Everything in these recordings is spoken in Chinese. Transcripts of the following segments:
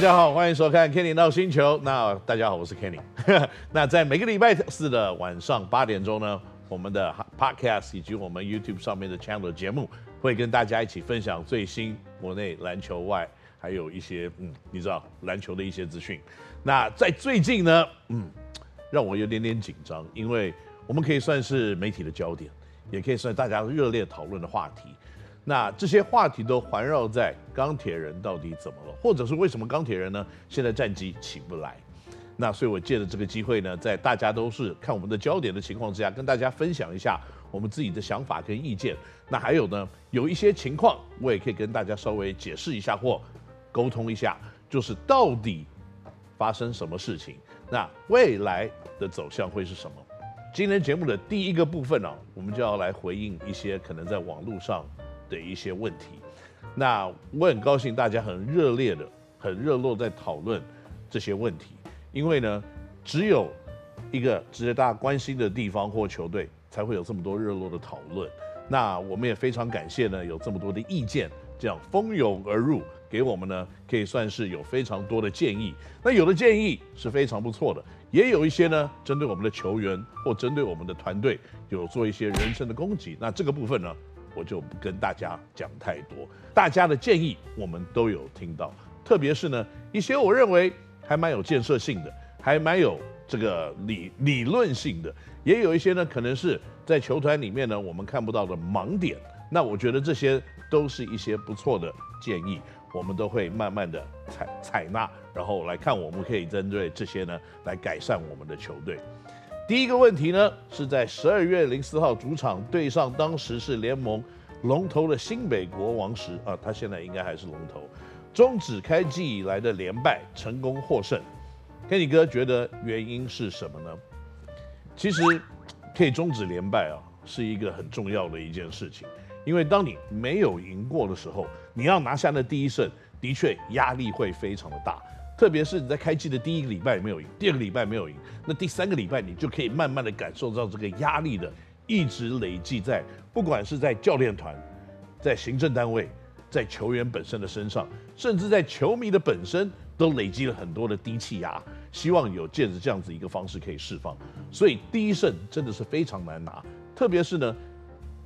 大家好，欢迎收看 Kenny 闹星球。那大家好，我是 Kenny。那在每个礼拜四的晚上八点钟呢，我们的 Podcast 以及我们 YouTube 上面的 Channel 节目，会跟大家一起分享最新国内篮球外，还有一些嗯，你知道篮球的一些资讯。那在最近呢，嗯，让我有点点紧张，因为我们可以算是媒体的焦点，也可以算大家热烈讨论的话题。那这些话题都环绕在钢铁人到底怎么了，或者是为什么钢铁人呢现在战机起不来？那所以我借着这个机会呢，在大家都是看我们的焦点的情况之下，跟大家分享一下我们自己的想法跟意见。那还有呢，有一些情况我也可以跟大家稍微解释一下或沟通一下，就是到底发生什么事情，那未来的走向会是什么？今天节目的第一个部分呢、啊，我们就要来回应一些可能在网络上。的一些问题，那我很高兴大家很热烈的、很热络在讨论这些问题，因为呢，只有一个值得大家关心的地方或球队，才会有这么多热络的讨论。那我们也非常感谢呢，有这么多的意见，这样蜂拥而入，给我们呢可以算是有非常多的建议。那有的建议是非常不错的，也有一些呢针对我们的球员或针对我们的团队有做一些人身的攻击。那这个部分呢，我就不跟大家讲太多，大家的建议我们都有听到，特别是呢一些我认为还蛮有建设性的，还蛮有这个理理论性的，也有一些呢可能是在球团里面呢我们看不到的盲点。那我觉得这些都是一些不错的建议，我们都会慢慢的采采纳，然后来看我们可以针对这些呢来改善我们的球队。第一个问题呢，是在十二月零四号主场对上当时是联盟龙头的新北国王时啊，他现在应该还是龙头，终止开季以来的连败，成功获胜。Kenny 哥觉得原因是什么呢？其实可以终止连败啊，是一个很重要的一件事情，因为当你没有赢过的时候，你要拿下那第一胜，的确压力会非常的大。特别是你在开季的第一个礼拜没有赢，第二个礼拜没有赢，那第三个礼拜你就可以慢慢的感受到这个压力的一直累积在，不管是在教练团、在行政单位、在球员本身的身上，甚至在球迷的本身都累积了很多的低气压，希望有借着这样子一个方式可以释放。所以第一胜真的是非常难拿，特别是呢，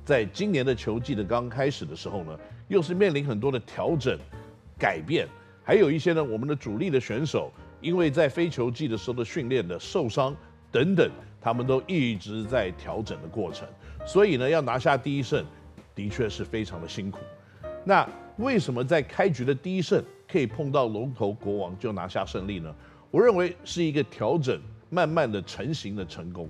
在今年的球季的刚开始的时候呢，又是面临很多的调整、改变。还有一些呢，我们的主力的选手，因为在非球季的时候的训练的受伤等等，他们都一直在调整的过程，所以呢，要拿下第一胜，的确是非常的辛苦。那为什么在开局的第一胜可以碰到龙头国王就拿下胜利呢？我认为是一个调整慢慢的成型的成功。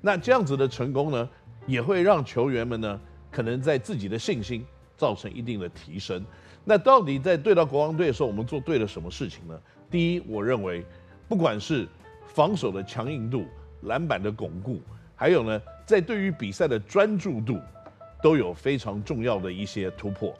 那这样子的成功呢，也会让球员们呢，可能在自己的信心造成一定的提升。那到底在对到国王队的时候，我们做对了什么事情呢？第一，我认为，不管是防守的强硬度、篮板的巩固，还有呢，在对于比赛的专注度，都有非常重要的一些突破。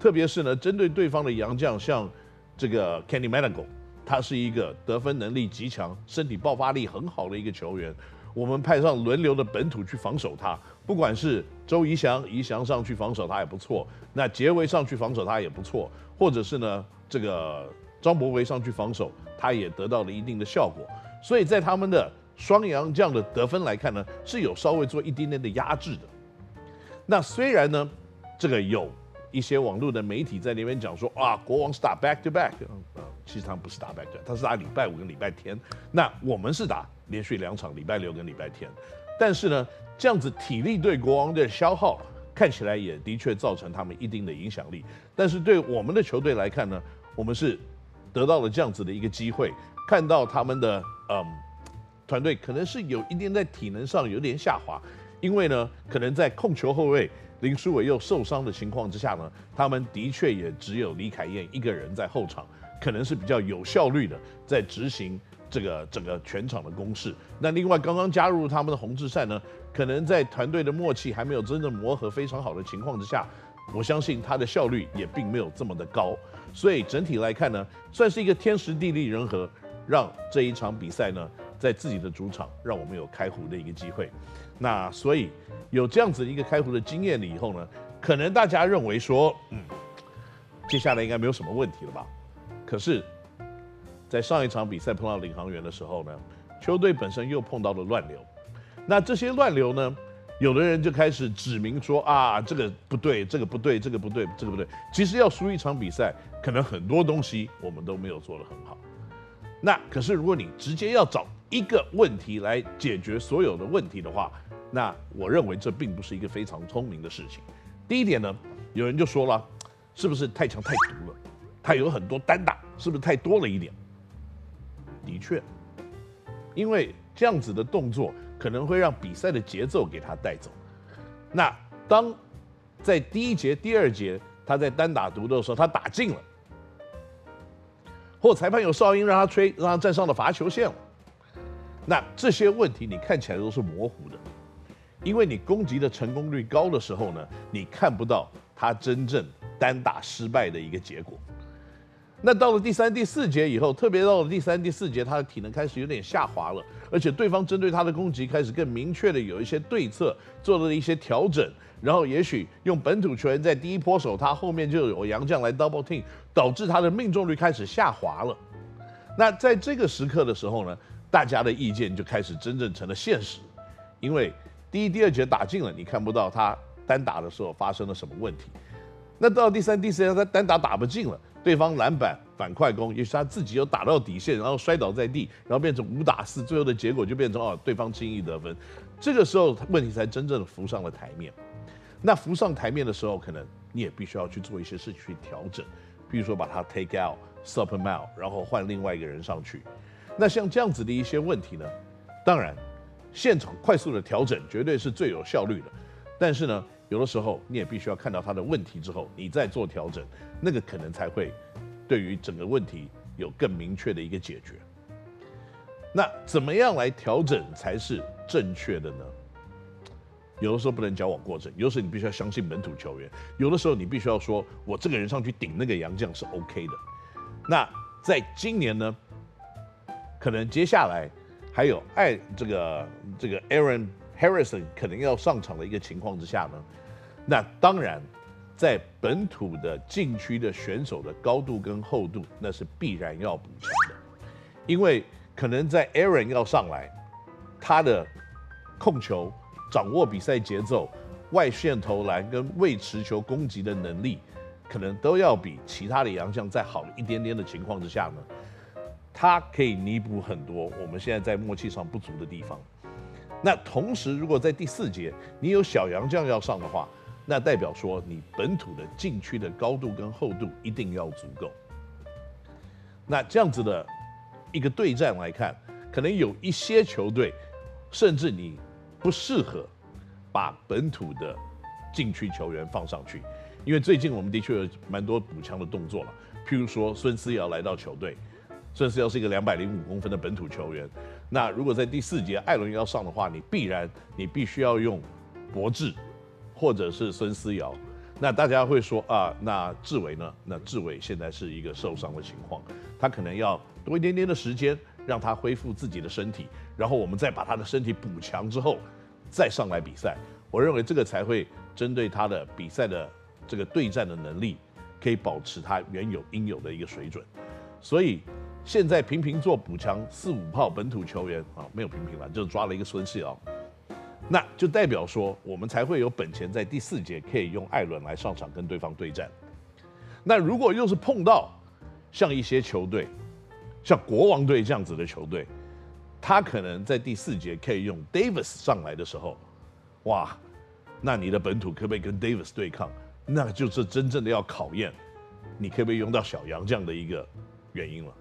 特别是呢，针对对方的洋将，像这个 Kenny Manigault，他是一个得分能力极强、身体爆发力很好的一个球员。我们派上轮流的本土去防守他，不管是周怡翔、怡翔上去防守他也不错，那杰维上去防守他也不错，或者是呢这个张博维上去防守，他也得到了一定的效果。所以在他们的双洋将的得分来看呢，是有稍微做一点点的压制的。那虽然呢，这个有一些网络的媒体在那边讲说啊，国王是打 back to back，呃，其实他们不是打 back to back，他是打礼拜五跟礼拜天，那我们是打。连续两场，礼拜六跟礼拜天，但是呢，这样子体力对国王的消耗看起来也的确造成他们一定的影响力。但是对我们的球队来看呢，我们是得到了这样子的一个机会，看到他们的嗯团队可能是有一点在体能上有点下滑，因为呢，可能在控球后卫林书伟又受伤的情况之下呢，他们的确也只有李凯燕一个人在后场，可能是比较有效率的在执行。这个整个全场的攻势，那另外刚刚加入他们的洪志善呢，可能在团队的默契还没有真正磨合非常好的情况之下，我相信他的效率也并没有这么的高，所以整体来看呢，算是一个天时地利人和，让这一场比赛呢，在自己的主场让我们有开壶的一个机会。那所以有这样子一个开壶的经验了以后呢，可能大家认为说，嗯，接下来应该没有什么问题了吧？可是在上一场比赛碰到领航员的时候呢，球队本身又碰到了乱流。那这些乱流呢，有的人就开始指明说啊，这个不对，这个不对，这个不对，这个不对。其实要输一场比赛，可能很多东西我们都没有做得很好。那可是如果你直接要找一个问题来解决所有的问题的话，那我认为这并不是一个非常聪明的事情。第一点呢，有人就说了，是不是太强太毒了？他有很多单打，是不是太多了一点？的确，因为这样子的动作。可能会让比赛的节奏给他带走。那当在第一节、第二节他在单打独斗的时候，他打进了，或裁判有哨音让他吹，让他站上了罚球线了。那这些问题你看起来都是模糊的，因为你攻击的成功率高的时候呢，你看不到他真正单打失败的一个结果。那到了第三、第四节以后，特别到了第三、第四节，他的体能开始有点下滑了，而且对方针对他的攻击开始更明确的有一些对策，做了一些调整，然后也许用本土球员在第一波守他，后面就有洋将来 double team，导致他的命中率开始下滑了。那在这个时刻的时候呢，大家的意见就开始真正成了现实，因为第一、第二节打进了，你看不到他单打的时候发生了什么问题。那到第三、第四他单打打不进了。对方篮板反快攻，也许他自己又打到底线，然后摔倒在地，然后变成五打四，最后的结果就变成哦，对方轻易得分。这个时候问题才真正的浮上了台面。那浮上台面的时候，可能你也必须要去做一些事情去调整，比如说把他 take out, super out，然后换另外一个人上去。那像这样子的一些问题呢，当然现场快速的调整绝对是最有效率的，但是呢。有的时候，你也必须要看到他的问题之后，你再做调整，那个可能才会对于整个问题有更明确的一个解决。那怎么样来调整才是正确的呢？有的时候不能矫枉过正，有的时候你必须要相信本土球员，有的时候你必须要说我这个人上去顶那个洋将是 OK 的。那在今年呢，可能接下来还有爱这个这个 Aaron。Harrison 可能要上场的一个情况之下呢，那当然，在本土的禁区的选手的高度跟厚度，那是必然要补强的，因为可能在 Aaron 要上来，他的控球、掌握比赛节奏、外线投篮跟未持球攻击的能力，可能都要比其他的洋将再好一点点的情况之下呢，他可以弥补很多我们现在在默契上不足的地方。那同时，如果在第四节你有小杨将要上的话，那代表说你本土的禁区的高度跟厚度一定要足够。那这样子的一个对战来看，可能有一些球队，甚至你不适合把本土的禁区球员放上去，因为最近我们的确有蛮多补强的动作了，譬如说孙思尧来到球队。孙思尧是一个两百零五公分的本土球员，那如果在第四节艾伦要上的话，你必然你必须要用博智或者是孙思瑶。那大家会说啊，那志伟呢？那志伟现在是一个受伤的情况，他可能要多一点点的时间让他恢复自己的身体，然后我们再把他的身体补强之后再上来比赛。我认为这个才会针对他的比赛的这个对战的能力，可以保持他原有应有的一个水准。所以。现在频频做补强四五炮本土球员啊，没有频频了，就抓了一个孙思尧，那就代表说我们才会有本钱在第四节可以用艾伦来上场跟对方对战。那如果又是碰到像一些球队，像国王队这样子的球队，他可能在第四节可以用 Davis 上来的时候，哇，那你的本土可不可以跟 Davis 对抗？那就是真正的要考验你可不可以用到小杨这样的一个原因了。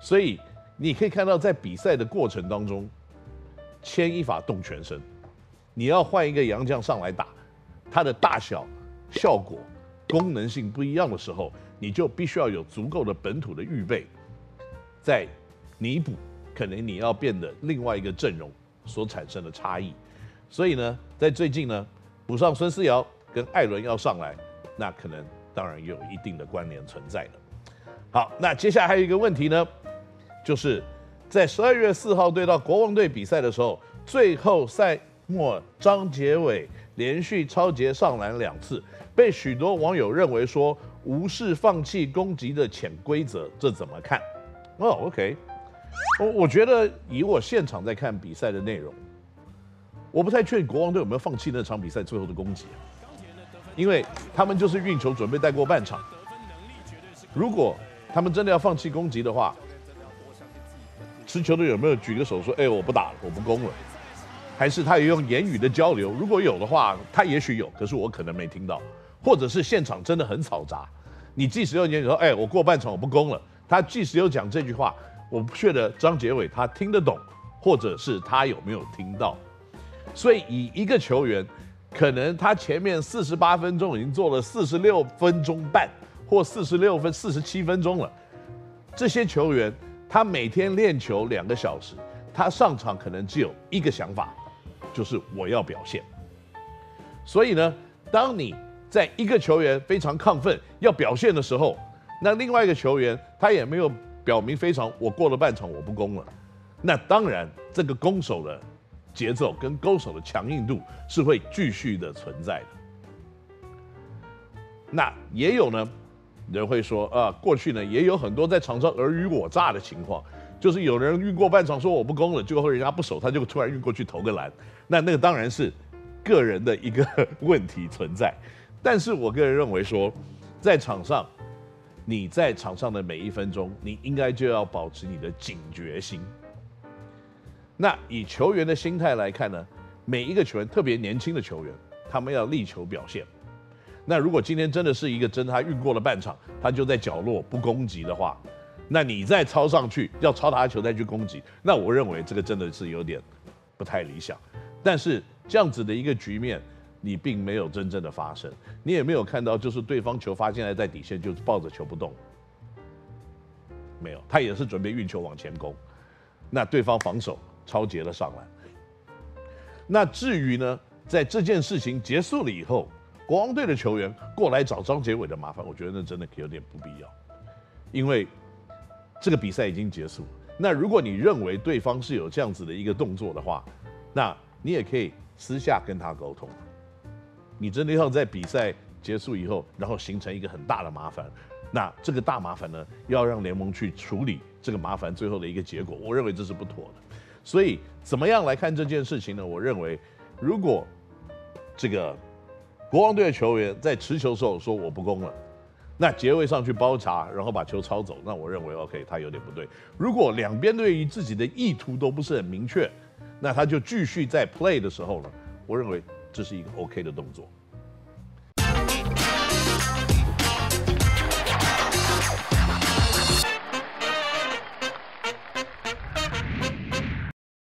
所以你可以看到，在比赛的过程当中，牵一发动全身。你要换一个洋将上来打，它的大小、效果、功能性不一样的时候，你就必须要有足够的本土的预备，在弥补可能你要变的另外一个阵容所产生的差异。所以呢，在最近呢，补上孙思尧跟艾伦要上来，那可能当然也有一定的关联存在的。好，那接下来还有一个问题呢。就是在十二月四号对到国王队比赛的时候，最后赛末张杰伟连续超节上篮两次，被许多网友认为说无视放弃攻击的潜规则，这怎么看？哦，OK，我我觉得以我现场在看比赛的内容，我不太确定国王队有没有放弃那场比赛最后的攻击，因为他们就是运球准备带过半场。如果他们真的要放弃攻击的话，持球的有没有举个手说：“哎，我不打了，我不攻了？”还是他也用言语的交流？如果有的话，他也许有，可是我可能没听到，或者是现场真的很嘈杂。你即使用言语说：“哎，我过半场我不攻了。”他即使有讲这句话，我不觉得张杰伟他听得懂，或者是他有没有听到。所以以一个球员，可能他前面四十八分钟已经做了四十六分钟半，或四十六分四十七分钟了。这些球员他每天练球两个小时，他上场可能只有一个想法。就是我要表现，所以呢，当你在一个球员非常亢奋要表现的时候，那另外一个球员他也没有表明非常我过了半场我不攻了，那当然这个攻守的节奏跟攻守的强硬度是会继续的存在的。那也有呢，人会说啊，过去呢也有很多在场上尔虞我诈的情况。就是有人运过半场说我不攻了，结果人家不守，他就突然运过去投个篮。那那个当然是个人的一个问题存在。但是我个人认为说，在场上，你在场上的每一分钟，你应该就要保持你的警觉心。那以球员的心态来看呢，每一个球员，特别年轻的球员，他们要力求表现。那如果今天真的是一个真他运过了半场，他就在角落不攻击的话。那你再抄上去，要抄他的球再去攻击，那我认为这个真的是有点不太理想。但是这样子的一个局面，你并没有真正的发生，你也没有看到就是对方球发现来在底线就抱着球不动，没有，他也是准备运球往前攻，那对方防守抄截了上来。那至于呢，在这件事情结束了以后，国王队的球员过来找张杰伟的麻烦，我觉得那真的有点不必要，因为。这个比赛已经结束。那如果你认为对方是有这样子的一个动作的话，那你也可以私下跟他沟通。你真的要在比赛结束以后，然后形成一个很大的麻烦，那这个大麻烦呢，要让联盟去处理这个麻烦最后的一个结果，我认为这是不妥的。所以怎么样来看这件事情呢？我认为，如果这个国王队的球员在持球时候说我不攻了。那杰位上去包查，然后把球抄走，那我认为 OK，他有点不对。如果两边对于自己的意图都不是很明确，那他就继续在 play 的时候呢，我认为这是一个 OK 的动作。